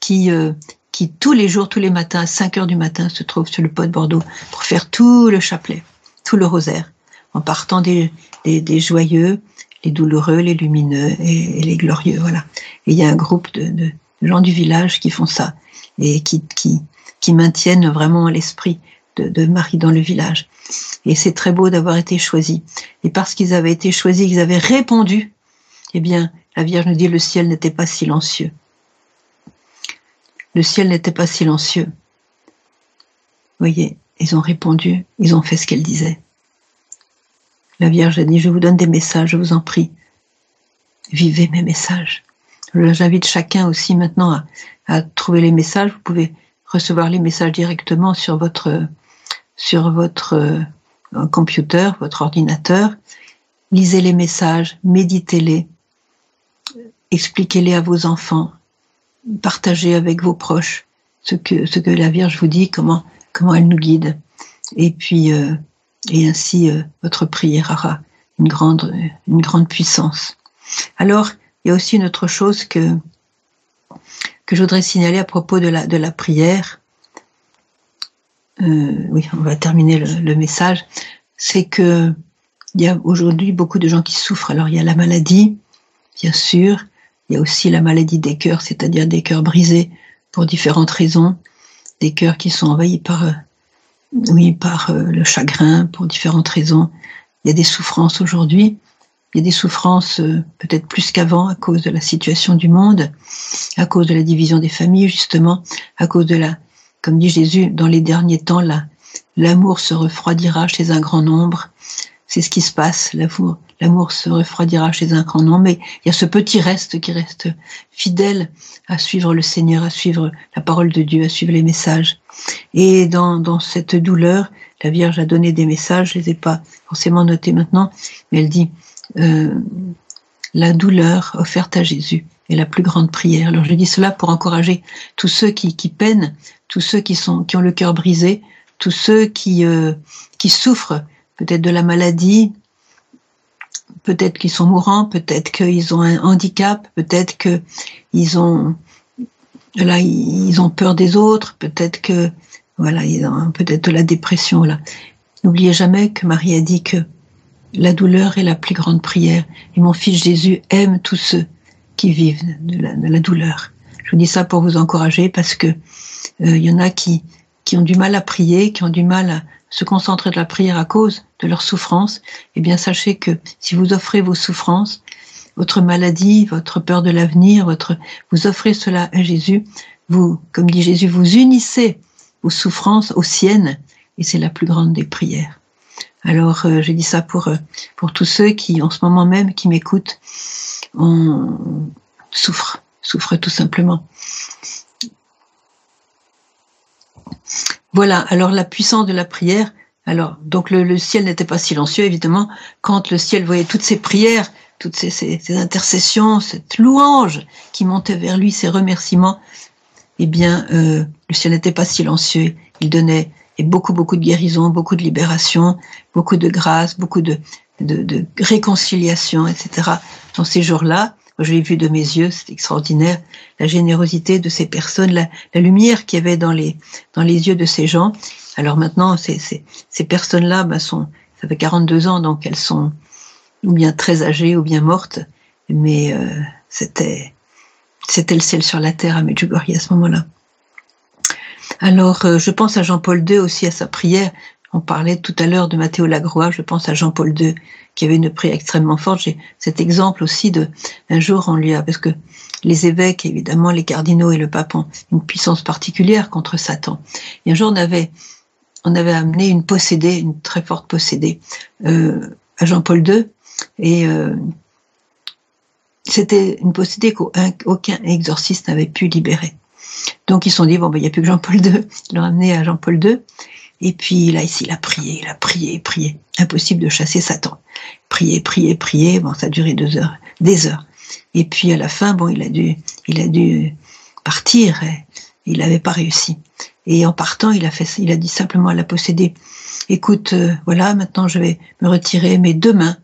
Speaker 1: qui, euh, qui tous les jours, tous les matins, à 5 heures du matin, se trouve sur le pot de Bordeaux pour faire tout le chapelet, tout le rosaire, en partant des, des, des joyeux, les douloureux, les lumineux et, les glorieux. Voilà. Et il y a un groupe de, de, gens du village qui font ça et qui, qui, qui maintiennent vraiment l'esprit de, de, Marie dans le village. Et c'est très beau d'avoir été choisis. Et parce qu'ils avaient été choisis, ils avaient répondu, eh bien, la Vierge nous dit le ciel n'était pas silencieux. Le ciel n'était pas silencieux. Voyez, ils ont répondu, ils ont fait ce qu'elle disait. La Vierge a dit, je vous donne des messages, je vous en prie. Vivez mes messages. J'invite chacun aussi maintenant à, à, trouver les messages. Vous pouvez recevoir les messages directement sur votre, sur votre euh, computer, votre ordinateur. Lisez les messages, méditez-les, expliquez-les à vos enfants, partagez avec vos proches ce que, ce que la Vierge vous dit, comment, comment elle nous guide. Et puis, euh, et ainsi, euh, votre prière aura une grande, une grande puissance. Alors, il y a aussi une autre chose que, que je voudrais signaler à propos de la, de la prière. Euh, oui, on va terminer le, le message. C'est que il y a aujourd'hui beaucoup de gens qui souffrent. Alors, il y a la maladie, bien sûr, il y a aussi la maladie des cœurs, c'est-à-dire des cœurs brisés pour différentes raisons, des cœurs qui sont envahis par, euh, oui, par euh, le chagrin pour différentes raisons. Il y a des souffrances aujourd'hui. Il y a des souffrances euh, peut-être plus qu'avant à cause de la situation du monde, à cause de la division des familles, justement, à cause de la, comme dit Jésus, dans les derniers temps, l'amour se refroidira chez un grand nombre. C'est ce qui se passe. L'amour, se refroidira chez un grand nombre, mais il y a ce petit reste qui reste fidèle à suivre le Seigneur, à suivre la parole de Dieu, à suivre les messages. Et dans, cette douleur, la Vierge a donné des messages, je les ai pas forcément notés maintenant, mais elle dit, euh, la douleur offerte à Jésus est la plus grande prière. Alors je dis cela pour encourager tous ceux qui, qui peinent, tous ceux qui sont qui ont le cœur brisé, tous ceux qui euh, qui souffrent peut-être de la maladie, peut-être qu'ils sont mourants, peut-être qu'ils ont un handicap, peut-être qu'ils ont là ils ont peur des autres, peut-être que voilà, ils ont peut-être de la dépression là. N'oubliez jamais que Marie a dit que la douleur est la plus grande prière et mon fils Jésus aime tous ceux qui vivent de la, douleur. Je vous dis ça pour vous encourager parce que il euh, y en a qui qui ont du mal à prier, qui ont du mal à se concentrer de la prière à cause de leur souffrance, eh bien sachez que si vous offrez vos souffrances, votre maladie, votre peur de l'avenir, votre, vous offrez cela à Jésus, vous, comme dit Jésus, vous unissez vos souffrances aux siennes, et c'est la plus grande des prières. Alors, euh, je dis ça pour, euh, pour tous ceux qui, en ce moment même, qui m'écoutent, on souffre, souffre tout simplement. Voilà, alors la puissance de la prière. Alors, donc le, ciel n'était pas silencieux, évidemment. Quand le ciel voyait toutes ces prières, toutes ces, ces, intercessions, cette louange qui montait vers lui, ces remerciements, eh bien, euh, le ciel n'était pas silencieux. Il donnait et beaucoup, beaucoup de guérison, beaucoup de libération, beaucoup de grâce, beaucoup de, de, de réconciliation, etc. Dans ces jours-là, je l'ai vu de mes yeux, c'est extraordinaire, la générosité de ces personnes, la, lumière qu'il y avait dans les, dans les yeux de ces gens. Alors maintenant, ces, ces, ces personnes-là ben, sont, ça fait 42 ans, donc elles sont ou bien très âgées ou bien mortes, mais euh, c'était c'était le ciel sur la terre à Medjugorje à ce moment-là. Alors, euh, je pense à Jean-Paul II aussi, à sa prière. On parlait tout à l'heure de Mathéo Lagroix, je pense à Jean-Paul II, qui avait une prière extrêmement forte. J'ai cet exemple aussi de un jour on lui a parce que les évêques, évidemment, les cardinaux et le pape ont une puissance particulière contre Satan. Et un jour on avait on avait amené une possédée, une très forte possédée, euh, à Jean-Paul II, et euh, c'était une possédée qu'aucun exorciste n'avait pu libérer. Donc ils se sont dit bon ben il n'y a plus que Jean-Paul II, ils l'ont amené à Jean-Paul II. Et puis là, ici, il a prié, il a prié, prié. Impossible de chasser Satan. Prier, prier, prier. Bon, ça a duré deux heures, des heures. Et puis à la fin, bon, il a dû, il a dû partir. Il n'avait pas réussi. Et en partant, il a fait, il a dit simplement à la possédée, écoute, euh, voilà, maintenant je vais me retirer, mais demain,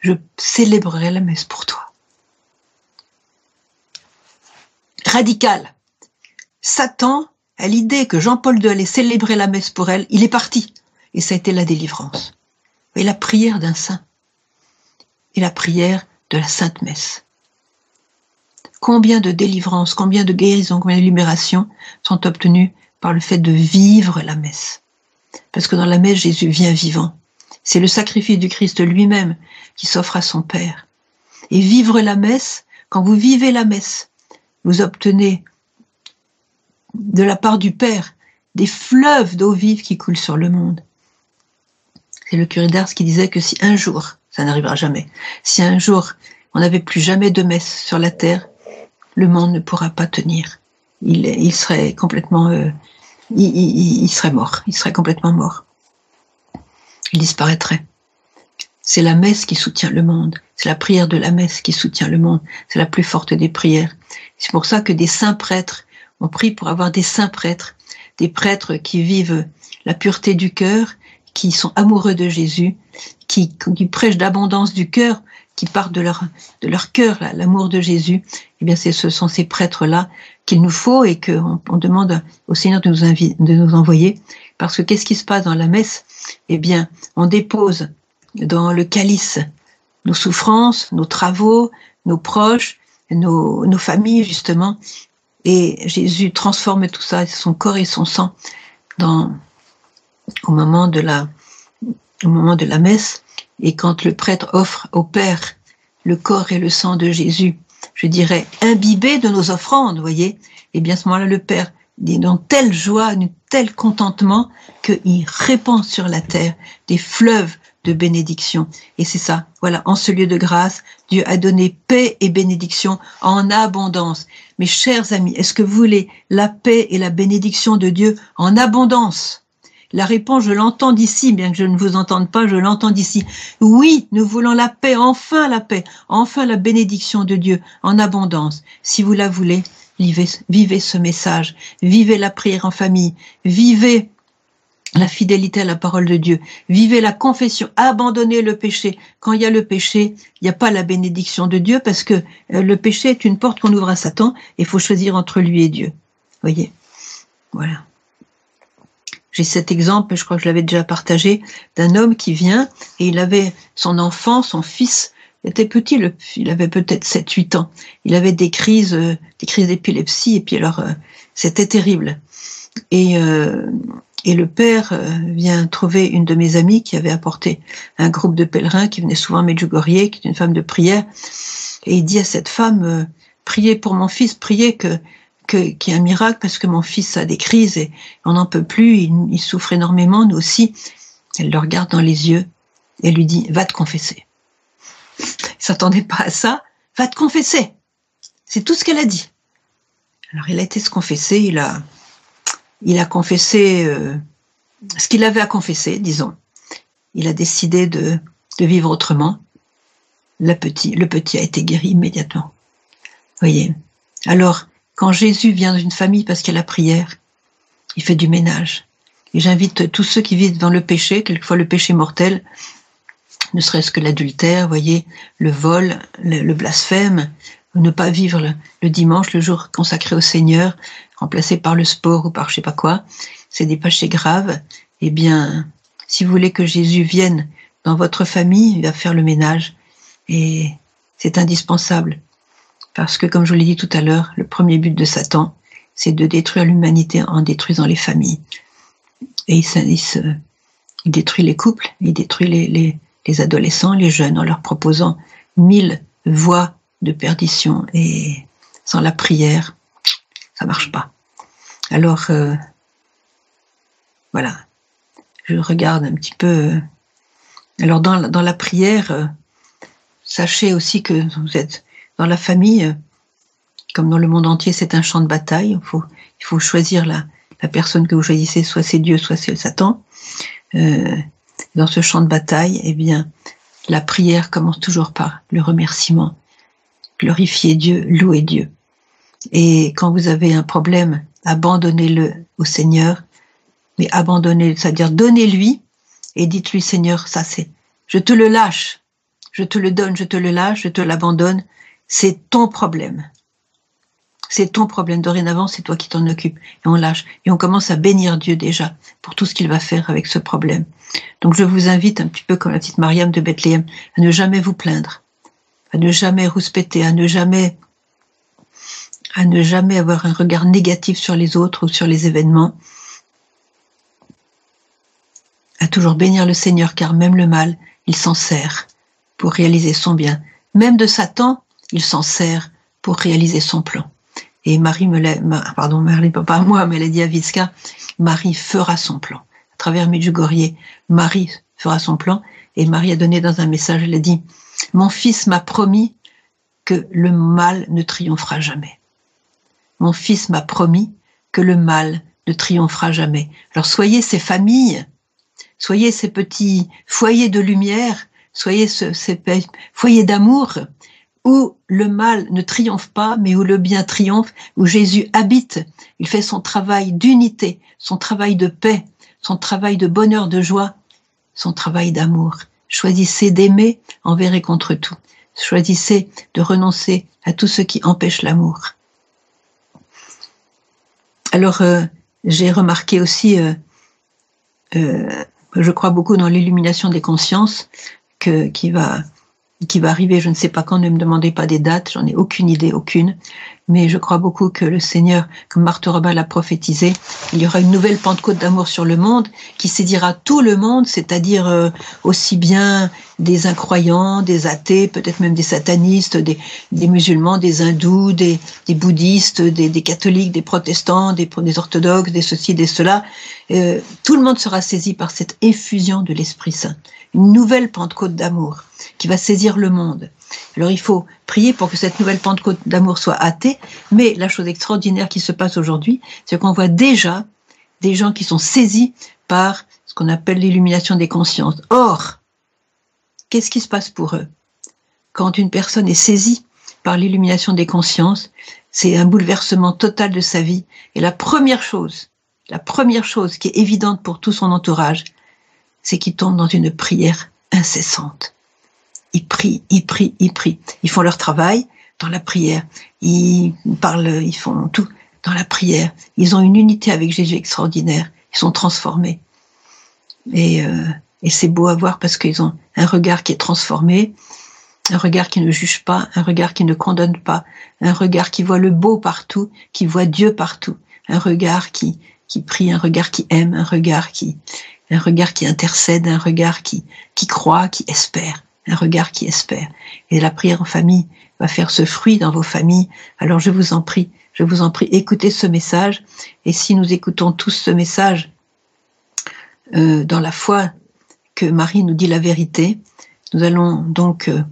Speaker 1: je célébrerai la messe pour toi. Radical. Satan à l'idée que Jean-Paul II allait célébrer la messe pour elle, il est parti. Et ça a été la délivrance. Et la prière d'un saint. Et la prière de la Sainte Messe. Combien de délivrances, combien de guérisons, combien de libérations sont obtenues par le fait de vivre la messe. Parce que dans la messe, Jésus vient vivant. C'est le sacrifice du Christ lui-même qui s'offre à son Père. Et vivre la messe, quand vous vivez la messe, vous obtenez de la part du Père des fleuves d'eau vive qui coulent sur le monde. C'est le curé d'Ars qui disait que si un jour, ça n'arrivera jamais, si un jour on n'avait plus jamais de messe sur la terre, le monde ne pourra pas tenir. Il, serait complètement, euh, il, serait mort, il serait complètement mort. Il disparaîtrait. C'est la messe qui soutient le monde. C'est la prière de la messe qui soutient le monde. C'est la plus forte des prières. C'est pour ça que des saints prêtres on prie pour avoir des saints prêtres, des prêtres qui vivent la pureté du cœur, qui sont amoureux de Jésus, qui, prêchent d'abondance du cœur, qui partent de leur cœur l'amour de Jésus. Eh bien, ce sont ces prêtres-là qu'il nous faut et qu'on on demande au Seigneur de nous, envoyer. Parce que qu'est-ce qui se passe dans la messe? Eh bien, on dépose dans le calice nos souffrances, nos travaux, nos proches, nos familles justement, et Jésus transforme tout ça, son corps et son sang, au moment de la, au moment de la messe. Et quand le prêtre offre au Père le corps et le sang de Jésus, je dirais imbibé de nos offrandes, voyez, et eh bien à ce moment-là, le Père est dans telle joie, un tel contentement qu'il répand sur la terre des fleuves de bénédiction. Et c'est ça, voilà, en ce lieu de grâce, Dieu a donné paix et bénédiction en abondance. Mes chers amis, est-ce que vous voulez la paix et la bénédiction de Dieu en abondance? La réponse, je l'entends d'ici, bien que je ne vous entende pas, je l'entends d'ici. Oui, nous voulons la paix, enfin la paix, enfin la bénédiction de Dieu en abondance. Si vous la voulez, vivez, vivez ce message, vivez la prière en famille, vivez la fidélité à la parole de Dieu. Vivez la confession, abandonnez le péché. Quand il y a le péché, il n'y a pas la bénédiction de Dieu parce que euh, le péché est une porte qu'on ouvre à Satan et il faut choisir entre lui et Dieu. Voyez Voilà. J'ai cet exemple, je crois que je l'avais déjà partagé, d'un homme qui vient et il avait son enfant, son fils, était petit, il avait peut-être 7-8 ans. Il avait des crises, euh, des crises d'épilepsie et puis alors euh, c'était terrible. Et et le père euh, vient trouver une de mes amies qui avait apporté un groupe de pèlerins qui venait souvent à Medjugorje, qui est une femme de prière. Et il dit à cette femme, euh, priez pour mon fils, priez que qu'il y ait un miracle parce que mon fils a des crises et on n'en peut plus, il, souffre énormément, nous aussi. Elle le regarde dans les yeux et lui dit, va te confesser. Il s'attendait pas à ça, va te confesser. C'est tout ce qu'elle a dit. Alors il a été se confesser, il a, il a confessé euh, ce qu'il avait à confesser, disons. Il a décidé de, vivre autrement. Le petit, le petit a été guéri immédiatement. Voyez. Alors, quand Jésus vient dans une famille parce qu'il y a la prière, il fait du ménage. Et j'invite tous ceux qui vivent dans le péché, quelquefois le péché mortel, ne serait-ce que l'adultère, voyez, le vol, le, blasphème, ne pas vivre le, dimanche, le jour consacré au Seigneur, remplacé par le sport ou par je sais pas quoi, c'est des péchés graves, eh bien, si vous voulez que Jésus vienne dans votre famille, il va faire le ménage. Et c'est indispensable. Parce que, comme je vous l'ai dit tout à l'heure, le premier but de Satan, c'est de détruire l'humanité en détruisant les familles. Et il, détruit les couples, il détruit les, les adolescents, les jeunes, en leur proposant mille voies de perdition. Et sans la prière, ça marche pas. Alors, euh, voilà, je regarde un petit peu. Euh, alors, dans, dans la prière, euh, sachez aussi que vous êtes dans la famille, comme dans le monde entier, c'est un champ de bataille. Il faut, il faut choisir la, la personne que vous choisissez, soit c'est Dieu, soit c'est Satan. dans ce champ de bataille, eh bien, la prière commence toujours par le remerciement. Glorifier Dieu, louer Dieu. Et quand vous avez un problème, abandonnez-le au Seigneur, mais abandonnez, c'est-à-dire donnez-lui et dites-lui Seigneur, ça c'est, je te le lâche, je te le donne, je te le lâche, je te l'abandonne, c'est ton problème. C'est ton problème. Dorénavant, c'est toi qui t'en occupes. Et on lâche. Et on commence à bénir Dieu déjà pour tout ce qu'il va faire avec ce problème. Donc je vous invite un petit peu comme la petite Mariam de Bethléem à ne jamais vous plaindre, à ne jamais rouspéter, à ne jamais à ne jamais avoir un regard négatif sur les autres ou sur les événements, à toujours bénir le Seigneur car même le mal, il s'en sert pour réaliser son bien. Même de Satan, il s'en sert pour réaliser son plan. Et Marie me l'a, pardon, Marie, pas moi, mais elle a dit à Viska, Marie fera son plan. À travers Medjugorje, Marie fera son plan. Et Marie a donné dans un message, elle a dit, mon fils m'a promis que le mal ne triomphera jamais. Mon fils m'a promis que le mal ne triomphera jamais. Alors soyez ces familles, soyez ces petits foyers de lumière, soyez ces foyers d'amour où le mal ne triomphe pas, mais où le bien triomphe, où Jésus habite. Il fait son travail d'unité, son travail de paix, son travail de bonheur, de joie, son travail d'amour. Choisissez d'aimer envers et contre tout. Choisissez de renoncer à tout ce qui empêche l'amour. Alors, euh, j'ai remarqué aussi, euh, euh, je crois beaucoup dans l'illumination des consciences, qui, va, qui va arriver, je ne sais pas quand, ne me demandez pas des dates, j'en ai aucune idée, aucune, mais je crois beaucoup que le Seigneur, comme Marthe Robin l'a prophétisé, il y aura une nouvelle Pentecôte d'amour sur le monde qui sédira tout le monde, c'est-à-dire euh, aussi bien des incroyants, des athées, peut-être même des satanistes, des, des musulmans, des hindous, des, des bouddhistes, des, des, catholiques, des protestants, des, des orthodoxes, des ceci, des cela. Euh, tout le monde sera saisi par cette effusion de l'Esprit Saint. Une nouvelle Pentecôte d'amour qui va saisir le monde. Alors il faut prier pour que cette nouvelle Pentecôte d'amour soit hâtée, mais la chose extraordinaire qui se passe aujourd'hui, c'est qu'on voit déjà des gens qui sont saisis par ce qu'on appelle l'illumination des consciences. Or, qu'est-ce qui se passe pour eux? Quand une personne est saisie par l'illumination des consciences, c'est un bouleversement total de sa vie. Et la première chose, la première chose qui est évidente pour tout son entourage, c'est qu'ils tombent dans une prière incessante. Ils prient, ils prient, ils prient. Ils font leur travail dans la prière. Ils parlent, ils font tout dans la prière. Ils ont une unité avec Jésus extraordinaire. Ils sont transformés. Et, euh, et c'est beau à voir parce qu'ils ont un regard qui est transformé, un regard qui ne juge pas, un regard qui ne condamne pas, un regard qui voit le beau partout, qui voit Dieu partout, un regard qui, qui prie, un regard qui aime, un regard qui, un regard qui intercède, un regard qui, qui croit, qui espère, un regard qui espère. Et la prière en famille va faire ce fruit dans vos familles. Alors je vous en prie, je vous en prie, écoutez ce message. Et si nous écoutons tous ce message euh, dans la foi que Marie nous dit la vérité, nous allons donc euh,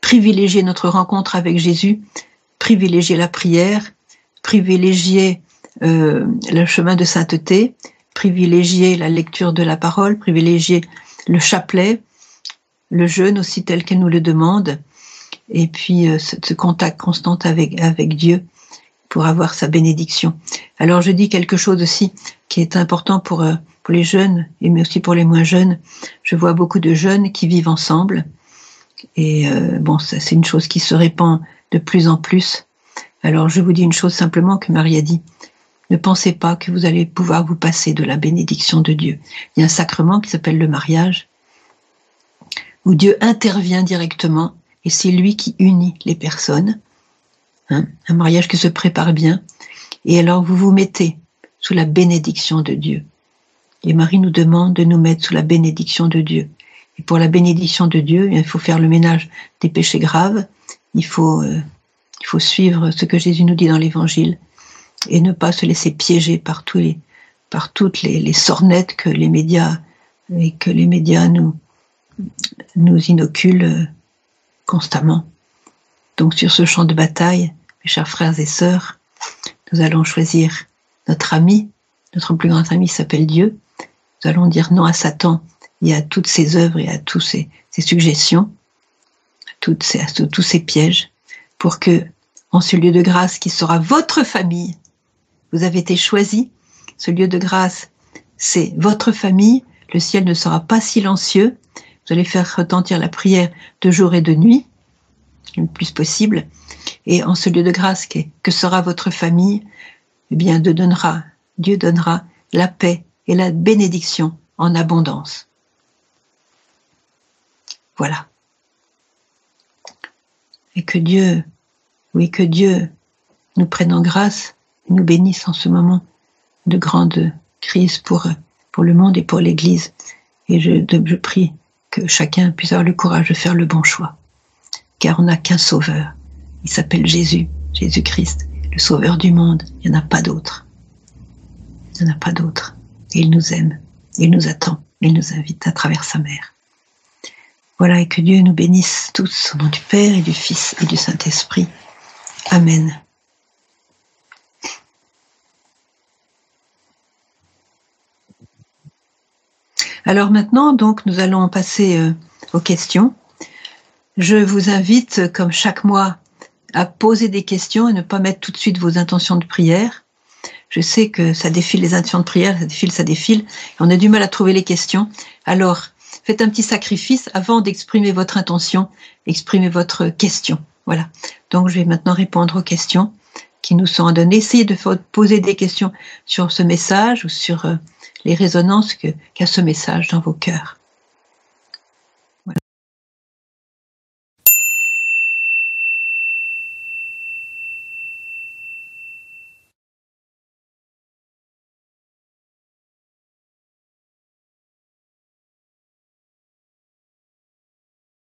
Speaker 1: privilégier notre rencontre avec Jésus, privilégier la prière, privilégier euh, le chemin de sainteté, privilégier la lecture de la parole, privilégier le chapelet, le jeûne aussi tel qu'elle nous le demande, et puis euh, ce, contact constant avec, avec Dieu pour avoir sa bénédiction. Alors je dis quelque chose aussi qui est important pour, euh, pour les jeunes, et mais aussi pour les moins jeunes. Je vois beaucoup de jeunes qui vivent ensemble, et euh, bon, c'est une chose qui se répand de plus en plus. Alors je vous dis une chose simplement que Marie a dit. Ne pensez pas que vous allez pouvoir vous passer de la bénédiction de Dieu. Il y a un sacrement qui s'appelle le mariage, où Dieu intervient directement, et c'est lui qui unit les personnes. Hein, un mariage qui se prépare bien. Et alors vous vous mettez sous la bénédiction de Dieu. Et Marie nous demande de nous mettre sous la bénédiction de Dieu. Et pour la bénédiction de Dieu, il faut faire le ménage des péchés graves. Il faut, euh, il faut suivre ce que Jésus nous dit dans l'Évangile et ne pas se laisser piéger par tous les, par toutes les, les sornettes que les médias et que les médias nous, nous inoculent euh, constamment. Donc sur ce champ de bataille, mes chers frères et sœurs, nous allons choisir notre ami, notre plus grand ami s'appelle Dieu. Nous allons dire non à Satan et à toutes ses œuvres et à tous ses, suggestions, à, toutes ces, à tous ces pièges, pour que, en ce lieu de grâce qui sera votre famille, vous avez été choisi, ce lieu de grâce, c'est votre famille, le ciel ne sera pas silencieux, vous allez faire retentir la prière de jour et de nuit, le plus possible, et en ce lieu de grâce que sera votre famille, eh bien, Dieu donnera, la paix et la bénédiction en abondance. Voilà. Et que Dieu, oui, que Dieu nous prenne en grâce nous bénisse en ce moment de grande crise pour, pour le monde et pour l'Église. Et je, je prie que chacun puisse avoir le courage de faire le bon choix. Car on n'a qu'un sauveur. Il s'appelle Jésus, Jésus-Christ, le sauveur du monde. Il n'y en a pas d'autre. Il n'y en a pas d'autre. Il nous aime. Il nous attend. Il nous invite à travers sa mère. Voilà, et que Dieu nous bénisse tous au nom du Père et du Fils et du Saint-Esprit. Amen. Alors maintenant, donc, nous allons passer euh, aux questions. Je vous invite, comme chaque mois, à poser des questions et ne pas mettre tout de suite vos intentions de prière. Je sais que ça défile les intentions de prière, ça défile, ça défile. On a du mal à trouver les questions. Alors, faites un petit sacrifice avant d'exprimer votre intention, exprimez votre question. Voilà. Donc, je vais maintenant répondre aux questions qui nous sont données. Essayez de poser des questions sur ce message ou sur euh, les résonances qu'a ce message dans vos cœurs.